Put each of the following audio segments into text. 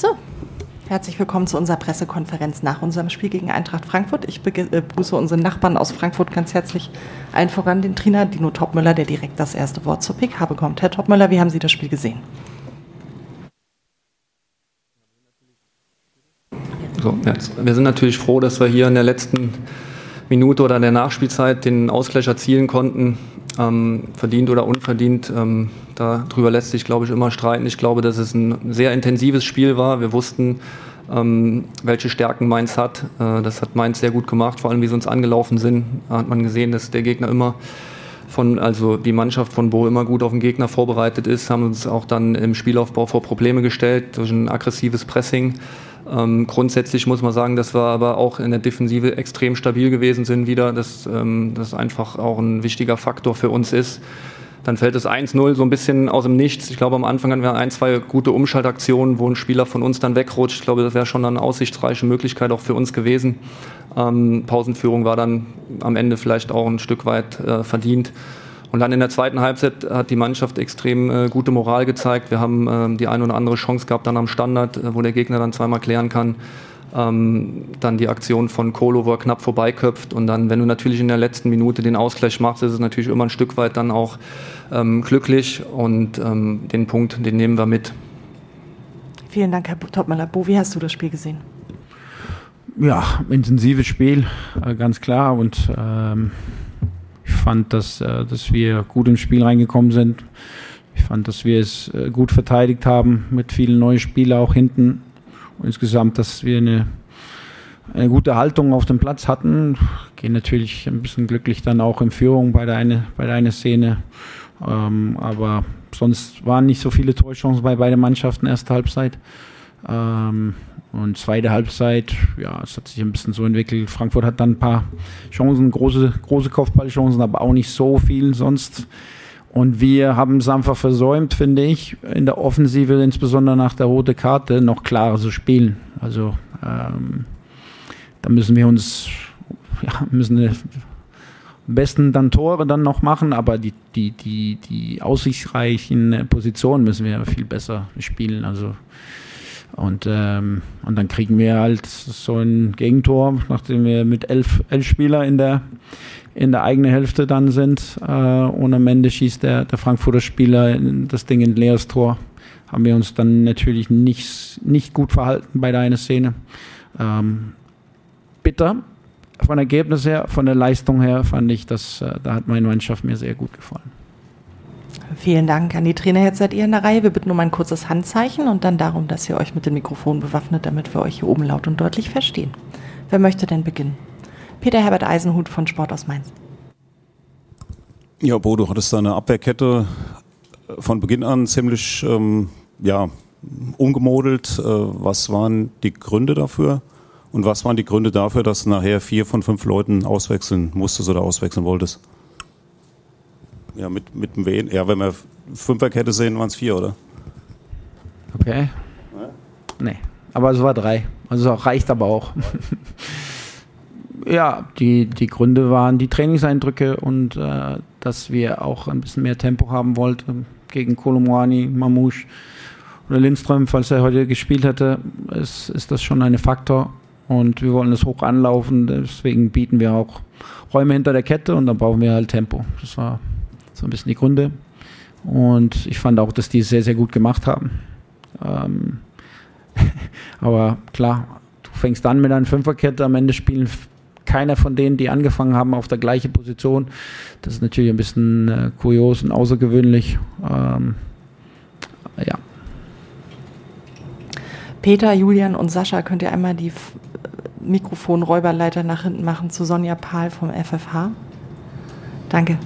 So, herzlich willkommen zu unserer Pressekonferenz nach unserem Spiel gegen Eintracht Frankfurt. Ich äh, begrüße unsere Nachbarn aus Frankfurt ganz herzlich. Allen voran den Trainer Dino Topmüller, der direkt das erste Wort zur Pick habe kommt. Herr Topmüller, wie haben Sie das Spiel gesehen? So. Wir sind natürlich froh, dass wir hier in der letzten Minute oder in der Nachspielzeit den Ausgleich erzielen konnten. Ähm, verdient oder unverdient. Ähm, darüber lässt sich, glaube ich, immer streiten. Ich glaube, dass es ein sehr intensives Spiel war. Wir wussten, ähm, welche Stärken Mainz hat. Äh, das hat Mainz sehr gut gemacht, vor allem wie sie uns angelaufen sind. Da hat man gesehen, dass der Gegner immer von, also die Mannschaft von Bo immer gut auf den Gegner vorbereitet ist, haben uns auch dann im Spielaufbau vor Probleme gestellt durch ein aggressives Pressing. Ähm, grundsätzlich muss man sagen, dass wir aber auch in der Defensive extrem stabil gewesen sind wieder, dass ähm, das einfach auch ein wichtiger Faktor für uns ist. Dann fällt es 1-0 so ein bisschen aus dem Nichts. Ich glaube, am Anfang hatten wir ein, zwei gute Umschaltaktionen, wo ein Spieler von uns dann wegrutscht. Ich glaube, das wäre schon eine aussichtsreiche Möglichkeit auch für uns gewesen. Ähm, Pausenführung war dann am Ende vielleicht auch ein Stück weit äh, verdient. Und dann in der zweiten Halbzeit hat die Mannschaft extrem äh, gute Moral gezeigt. Wir haben äh, die eine oder andere Chance gehabt dann am Standard, äh, wo der Gegner dann zweimal klären kann. Ähm, dann die Aktion von Kolo, wo er knapp vorbeiköpft. Und dann, wenn du natürlich in der letzten Minute den Ausgleich machst, ist es natürlich immer ein Stück weit dann auch ähm, glücklich. Und ähm, den Punkt, den nehmen wir mit. Vielen Dank, Herr Topmüller. Bo, wie hast du das Spiel gesehen? Ja, intensives Spiel, äh, ganz klar. Und ähm, ich fand, dass, äh, dass wir gut ins Spiel reingekommen sind. Ich fand, dass wir es äh, gut verteidigt haben mit vielen neuen Spielern auch hinten. Und insgesamt, dass wir eine, eine gute Haltung auf dem Platz hatten. Gehen natürlich ein bisschen glücklich dann auch in Führung bei der eine, bei der eine Szene. Ähm, aber sonst waren nicht so viele Torchancen bei beiden Mannschaften erste Halbzeit. Ähm, und zweite Halbzeit, ja, es hat sich ein bisschen so entwickelt. Frankfurt hat dann ein paar Chancen, große, große Kopfballchancen, aber auch nicht so viel sonst. Und wir haben es einfach versäumt, finde ich, in der Offensive, insbesondere nach der roten Karte, noch klarer zu spielen. Also ähm, da müssen wir uns, ja, müssen am besten dann Tore dann noch machen, aber die, die, die, die aussichtsreichen Positionen müssen wir viel besser spielen. Also und, ähm, und dann kriegen wir halt so ein Gegentor, nachdem wir mit elf, elf Spieler in der, in der eigenen Hälfte dann sind. Äh, und am Ende schießt der, der Frankfurter Spieler das Ding in leeres Tor. Haben wir uns dann natürlich nicht, nicht gut verhalten bei der einen Szene. Ähm, bitter. Von Ergebnis her, von der Leistung her fand ich, dass äh, da hat meine Mannschaft mir sehr gut gefallen. Vielen Dank an die Trainer. Jetzt seid ihr in der Reihe. Wir bitten um ein kurzes Handzeichen und dann darum, dass ihr euch mit dem Mikrofon bewaffnet, damit wir euch hier oben laut und deutlich verstehen. Wer möchte denn beginnen? Peter Herbert Eisenhut von Sport aus Mainz. Ja, Bo, du hattest deine Abwehrkette von Beginn an ziemlich ähm, ja, umgemodelt. Äh, was waren die Gründe dafür? Und was waren die Gründe dafür, dass nachher vier von fünf Leuten auswechseln musstest oder auswechseln wolltest? Ja, mit, mit dem Wen? Ja, wenn wir Fünferkette sehen, waren es vier, oder? Okay. Nee, aber es war drei. Also reicht aber auch. ja, die, die Gründe waren die Trainingseindrücke und äh, dass wir auch ein bisschen mehr Tempo haben wollten gegen Kolomwani, Mamouche oder Lindström, falls er heute gespielt hätte, ist, ist das schon ein Faktor. Und wir wollen es hoch anlaufen, deswegen bieten wir auch Räume hinter der Kette und dann brauchen wir halt Tempo. Das war so ein bisschen die Gründe. Und ich fand auch, dass die es sehr, sehr gut gemacht haben. Ähm aber klar, du fängst an mit einer Fünferkette, am Ende spielen keiner von denen, die angefangen haben, auf der gleichen Position. Das ist natürlich ein bisschen äh, kurios und außergewöhnlich. Ähm ja. Peter, Julian und Sascha, könnt ihr einmal die Mikrofonräuberleiter nach hinten machen zu Sonja Pahl vom FFH? Danke.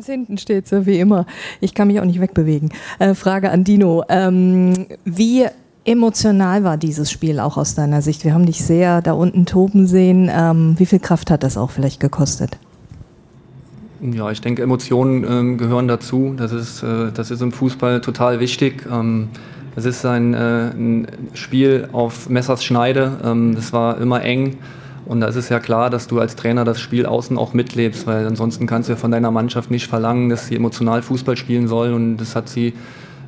Ganz hinten steht sie, wie immer. Ich kann mich auch nicht wegbewegen. Äh, Frage an Dino. Ähm, wie emotional war dieses Spiel auch aus deiner Sicht? Wir haben dich sehr da unten toben sehen. Ähm, wie viel Kraft hat das auch vielleicht gekostet? Ja, ich denke, Emotionen ähm, gehören dazu. Das ist, äh, das ist im Fußball total wichtig. Ähm, es ist ein, äh, ein, Spiel auf Messers Schneide. Ähm, das war immer eng. Und da ist es ja klar, dass du als Trainer das Spiel außen auch mitlebst, weil ansonsten kannst du ja von deiner Mannschaft nicht verlangen, dass sie emotional Fußball spielen soll. Und das hat sie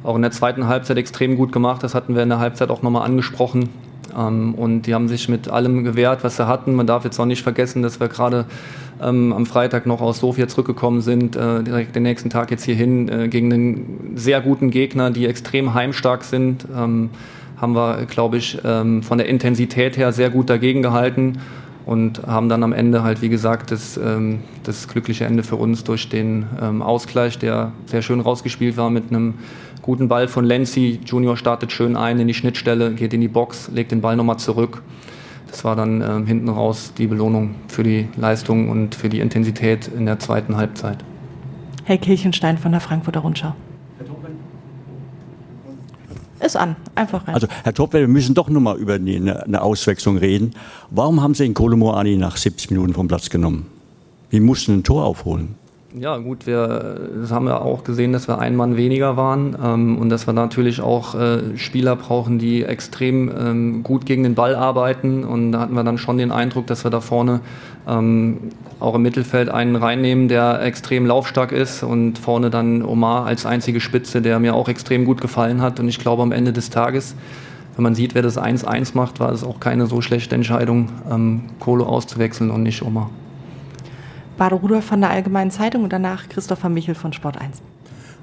auch in der zweiten Halbzeit extrem gut gemacht. Das hatten wir in der Halbzeit auch nochmal angesprochen. Ähm, und die haben sich mit allem gewehrt, was sie hatten. Man darf jetzt auch nicht vergessen, dass wir gerade ähm, am Freitag noch aus Sofia zurückgekommen sind, äh, direkt den nächsten Tag jetzt hierhin äh, gegen einen sehr guten Gegner, die extrem heimstark sind. Ähm, haben wir, glaube ich, von der Intensität her sehr gut dagegen gehalten und haben dann am Ende halt, wie gesagt, das, ähm, das glückliche Ende für uns durch den ähm, Ausgleich, der sehr schön rausgespielt war mit einem guten Ball von Lenzi. Junior startet schön ein in die Schnittstelle, geht in die Box, legt den Ball nochmal zurück. Das war dann ähm, hinten raus die Belohnung für die Leistung und für die Intensität in der zweiten Halbzeit. Herr Kirchenstein von der Frankfurter Rundschau. Ist an, einfach rein. Also, Herr Topwell, wir müssen doch nochmal über eine, eine Auswechslung reden. Warum haben Sie den Kolomoani nach 70 Minuten vom Platz genommen? Wir mussten ein Tor aufholen. Ja, gut, wir das haben ja auch gesehen, dass wir ein Mann weniger waren ähm, und dass wir natürlich auch äh, Spieler brauchen, die extrem ähm, gut gegen den Ball arbeiten. Und da hatten wir dann schon den Eindruck, dass wir da vorne ähm, auch im Mittelfeld einen reinnehmen, der extrem laufstark ist und vorne dann Omar als einzige Spitze, der mir auch extrem gut gefallen hat. Und ich glaube, am Ende des Tages, wenn man sieht, wer das 1-1 macht, war es auch keine so schlechte Entscheidung, ähm, Kohle auszuwechseln und nicht Omar. Bade Rudolf von der Allgemeinen Zeitung und danach Christopher Michel von Sport 1.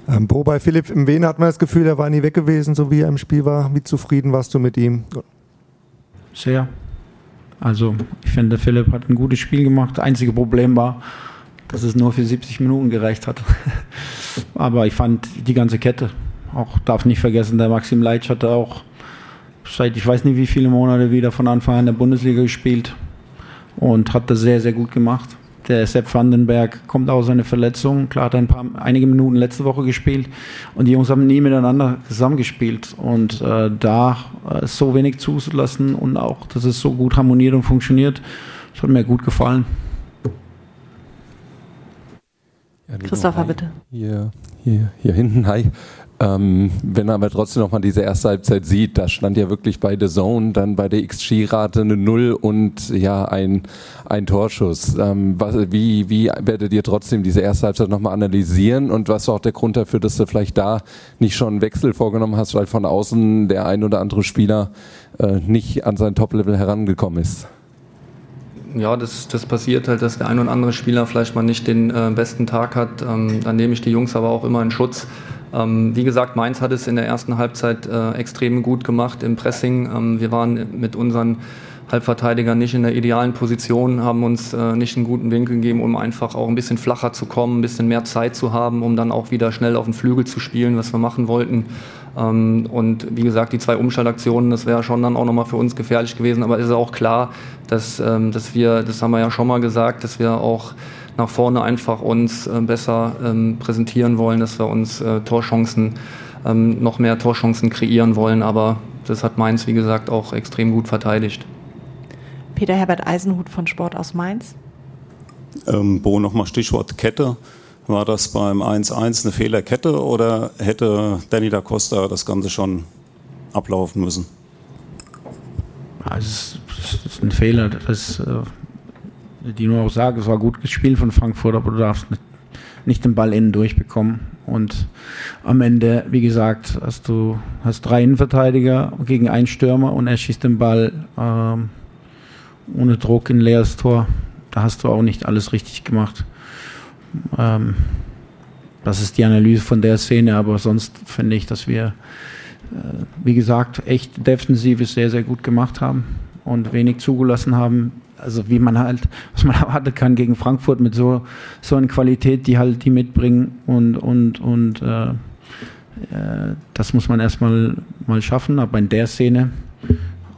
Ähm, Bo, bei Philipp im Wien hat man das Gefühl, er war nie weg gewesen, so wie er im Spiel war. Wie zufrieden warst du mit ihm? Sehr. Also, ich finde, Philipp hat ein gutes Spiel gemacht. Das einzige Problem war, dass es nur für 70 Minuten gereicht hat. Aber ich fand die ganze Kette, auch darf nicht vergessen, der Maxim Leitsch hatte auch seit ich weiß nicht wie viele Monate wieder von Anfang an in der Bundesliga gespielt und hat das sehr, sehr gut gemacht. Der Sepp Vandenberg kommt aus seiner Verletzung. Klar hat er ein paar, einige Minuten letzte Woche gespielt und die Jungs haben nie miteinander zusammengespielt. Und äh, da äh, so wenig zuzulassen und auch, dass es so gut harmoniert und funktioniert, das hat mir gut gefallen. Christopher, bitte. Hier, hier, hier hinten, hi. Ähm, wenn man aber trotzdem noch mal diese erste Halbzeit sieht, da stand ja wirklich bei The Zone dann bei der XG-Rate eine Null und ja ein, ein Torschuss. Ähm, was, wie, wie werdet ihr trotzdem diese erste Halbzeit nochmal analysieren und was war auch der Grund dafür, dass du vielleicht da nicht schon einen Wechsel vorgenommen hast, weil von außen der ein oder andere Spieler äh, nicht an sein Top-Level herangekommen ist? ja, das, das passiert halt, dass der ein oder andere Spieler vielleicht mal nicht den äh, besten Tag hat. Ähm, dann nehme ich die Jungs aber auch immer in Schutz. Ähm, wie gesagt, Mainz hat es in der ersten Halbzeit äh, extrem gut gemacht im Pressing. Ähm, wir waren mit unseren Halbverteidigern nicht in der idealen Position, haben uns äh, nicht einen guten Winkel gegeben, um einfach auch ein bisschen flacher zu kommen, ein bisschen mehr Zeit zu haben, um dann auch wieder schnell auf den Flügel zu spielen, was wir machen wollten. Ähm, und wie gesagt, die zwei Umschaltaktionen, das wäre schon dann auch nochmal für uns gefährlich gewesen. Aber es ist auch klar, dass, ähm, dass wir, das haben wir ja schon mal gesagt, dass wir auch nach vorne einfach uns äh, besser ähm, präsentieren wollen, dass wir uns äh, Torchancen, ähm, noch mehr Torchancen kreieren wollen. Aber das hat Mainz, wie gesagt, auch extrem gut verteidigt. Peter Herbert Eisenhut von Sport aus Mainz. Ähm, Bo, nochmal Stichwort Kette. War das beim 1-1 eine Fehlerkette oder hätte Danny da Costa das Ganze schon ablaufen müssen? Also, das ist ein Fehler. Das, äh, die nur auch sagen, es war gut gespielt von Frankfurt, aber du darfst nicht, nicht den Ball innen durchbekommen. Und am Ende, wie gesagt, hast du hast drei Innenverteidiger gegen einen Stürmer und er schießt den Ball ähm, ohne Druck in leeres Tor. Da hast du auch nicht alles richtig gemacht. Ähm, das ist die Analyse von der Szene, aber sonst finde ich, dass wir, äh, wie gesagt, echt defensives sehr, sehr gut gemacht haben und wenig zugelassen haben also wie man halt, was man erwarten kann gegen Frankfurt mit so, so einer Qualität, die halt die mitbringen und, und, und äh, äh, das muss man erstmal mal schaffen, aber in der Szene,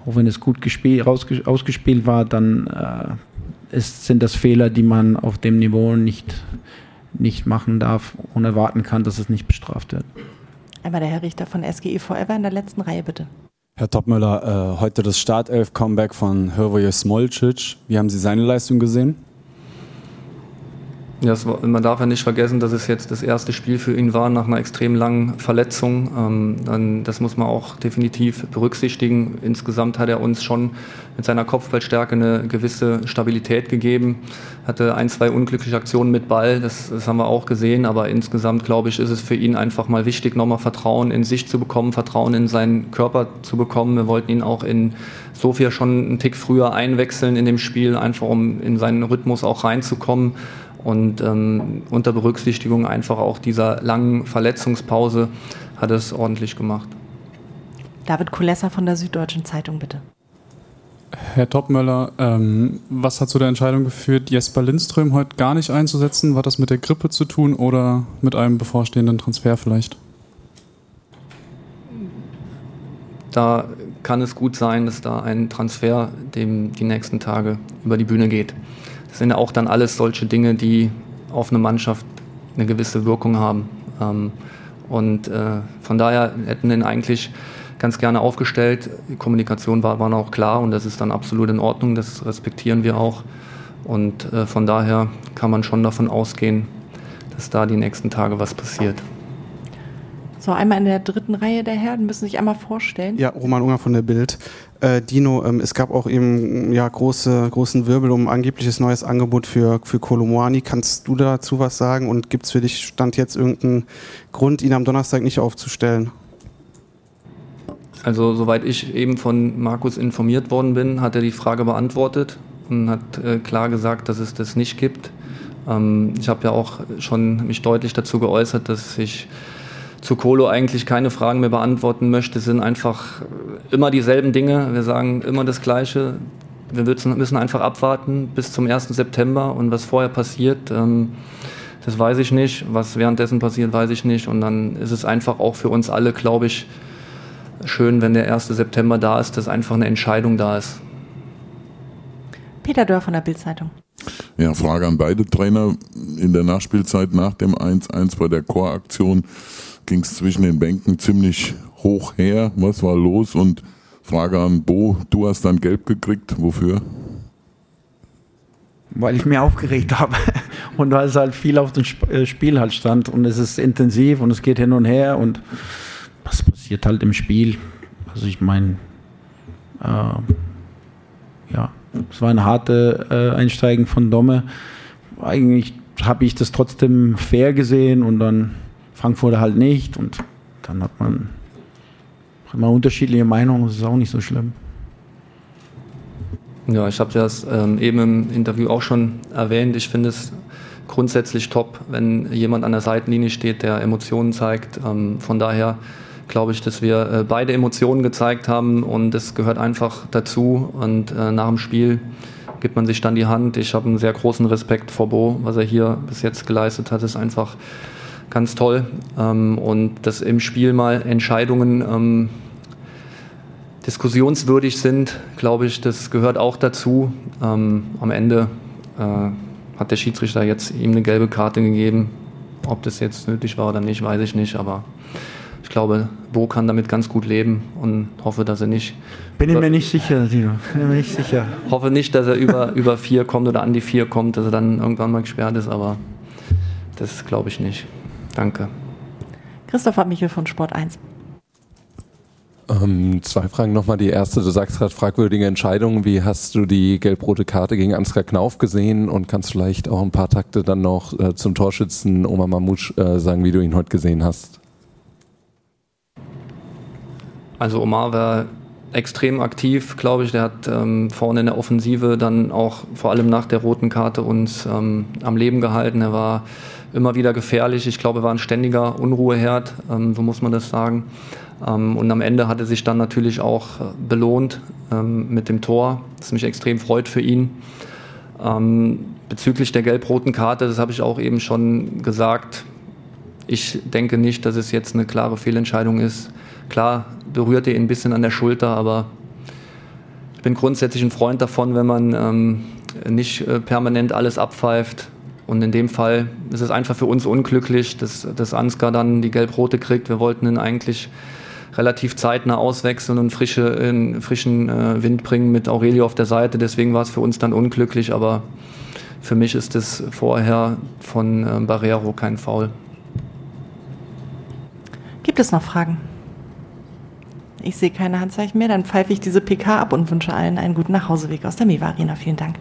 auch wenn es gut gespielt, ausgespielt war, dann äh, ist, sind das Fehler, die man auf dem Niveau nicht, nicht machen darf und erwarten kann, dass es nicht bestraft wird. Einmal der Herr Richter von SGE Forever in der letzten Reihe, bitte. Herr Topmüller, äh, heute das Startelf-Comeback von Hrvoje Smolcic. Wie haben Sie seine Leistung gesehen? Das, man darf ja nicht vergessen, dass es jetzt das erste Spiel für ihn war nach einer extrem langen Verletzung. Ähm, dann, das muss man auch definitiv berücksichtigen. Insgesamt hat er uns schon mit seiner Kopfballstärke eine gewisse Stabilität gegeben. Hatte ein, zwei unglückliche Aktionen mit Ball, das, das haben wir auch gesehen. Aber insgesamt, glaube ich, ist es für ihn einfach mal wichtig, nochmal Vertrauen in sich zu bekommen, Vertrauen in seinen Körper zu bekommen. Wir wollten ihn auch in Sofia schon einen Tick früher einwechseln in dem Spiel, einfach um in seinen Rhythmus auch reinzukommen. Und ähm, unter Berücksichtigung einfach auch dieser langen Verletzungspause hat es ordentlich gemacht. David Kulessa von der Süddeutschen Zeitung, bitte. Herr Topmöller, ähm, was hat zu der Entscheidung geführt, Jesper Lindström heute gar nicht einzusetzen? War das mit der Grippe zu tun oder mit einem bevorstehenden Transfer vielleicht? Da kann es gut sein, dass da ein Transfer dem die nächsten Tage über die Bühne geht. Das sind ja auch dann alles solche Dinge, die auf eine Mannschaft eine gewisse Wirkung haben. Ähm, und äh, von daher hätten wir ihn eigentlich ganz gerne aufgestellt. Die Kommunikation war, war auch klar und das ist dann absolut in Ordnung, das respektieren wir auch. Und äh, von daher kann man schon davon ausgehen, dass da die nächsten Tage was passiert. So, einmal in der dritten Reihe der Herren, müssen sich einmal vorstellen. Ja, Roman Unger von der Bild. Äh, Dino, ähm, es gab auch eben ja, große, großen Wirbel um angebliches neues Angebot für, für Kolomoani. Kannst du dazu was sagen und gibt es für dich Stand jetzt irgendeinen Grund, ihn am Donnerstag nicht aufzustellen? Also soweit ich eben von Markus informiert worden bin, hat er die Frage beantwortet und hat äh, klar gesagt, dass es das nicht gibt. Ähm, ich habe ja auch schon mich deutlich dazu geäußert, dass ich zu Kolo eigentlich keine Fragen mehr beantworten möchte, sind einfach immer dieselben Dinge. Wir sagen immer das Gleiche. Wir müssen einfach abwarten bis zum 1. September und was vorher passiert, ähm, das weiß ich nicht. Was währenddessen passiert, weiß ich nicht. Und dann ist es einfach auch für uns alle, glaube ich, schön, wenn der 1. September da ist, dass einfach eine Entscheidung da ist. Peter Dörr von der Bildzeitung. Ja, Frage an beide Trainer. In der Nachspielzeit nach dem 1-1 bei der Choraktion ging es zwischen den Bänken ziemlich hoch her. Was war los? Und Frage an Bo, du hast dann gelb gekriegt. Wofür? Weil ich mich aufgeregt habe und weil es halt viel auf dem äh, Spiel halt stand und es ist intensiv und es geht hin und her und was passiert halt im Spiel. Also ich meine, äh, ja, es war ein harte äh, Einsteigen von Domme. Eigentlich habe ich das trotzdem fair gesehen und dann Frankfurter halt nicht. Und dann hat man, man unterschiedliche Meinungen, das ist auch nicht so schlimm. Ja, ich habe das ähm, eben im Interview auch schon erwähnt. Ich finde es grundsätzlich top, wenn jemand an der Seitenlinie steht, der Emotionen zeigt. Ähm, von daher glaube ich, dass wir äh, beide Emotionen gezeigt haben und es gehört einfach dazu. Und äh, nach dem Spiel gibt man sich dann die Hand. Ich habe einen sehr großen Respekt vor Bo, was er hier bis jetzt geleistet hat, ist einfach ganz toll. Ähm, und dass im Spiel mal Entscheidungen ähm, diskussionswürdig sind, glaube ich, das gehört auch dazu. Ähm, am Ende äh, hat der Schiedsrichter jetzt ihm eine gelbe Karte gegeben. Ob das jetzt nötig war oder nicht, weiß ich nicht, aber ich glaube, Bo kann damit ganz gut leben und hoffe, dass er nicht. Bin ich mir nicht sicher, Dino. Bin mir nicht sicher. Hoffe nicht, dass er über, über vier kommt oder an die vier kommt, dass er dann irgendwann mal gesperrt ist, aber das glaube ich nicht. Danke. Christopher Michel von Sport 1. Ähm, zwei Fragen nochmal. Die erste, du sagst gerade fragwürdige Entscheidungen. Wie hast du die gelb-rote Karte gegen Ansgar Knauf gesehen und kannst vielleicht auch ein paar Takte dann noch äh, zum Torschützen Omar Mamouche äh, sagen, wie du ihn heute gesehen hast? Also Omar war extrem aktiv, glaube ich. Der hat ähm, vorne in der Offensive dann auch vor allem nach der roten Karte uns ähm, am Leben gehalten. Er war immer wieder gefährlich. Ich glaube, war ein ständiger Unruheherd, ähm, so muss man das sagen. Ähm, und am Ende hat er sich dann natürlich auch äh, belohnt ähm, mit dem Tor, das mich extrem freut für ihn. Ähm, bezüglich der gelb-roten Karte, das habe ich auch eben schon gesagt. Ich denke nicht, dass es jetzt eine klare Fehlentscheidung ist. Klar berührt er ihn ein bisschen an der Schulter, aber ich bin grundsätzlich ein Freund davon, wenn man ähm, nicht äh, permanent alles abpfeift, und in dem Fall ist es einfach für uns unglücklich, dass, dass Ansgar dann die Gelb-Rote kriegt. Wir wollten ihn eigentlich relativ zeitnah auswechseln und frische, frischen äh, Wind bringen mit Aurelio auf der Seite. Deswegen war es für uns dann unglücklich. Aber für mich ist das vorher von äh, Barrero kein Foul. Gibt es noch Fragen? Ich sehe keine Handzeichen mehr. Dann pfeife ich diese PK ab und wünsche allen einen guten Nachhauseweg aus der Miva Arena. Vielen Dank.